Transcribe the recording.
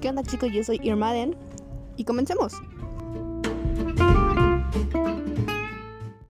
¿Qué onda chicos? Yo soy Irmaden y comencemos.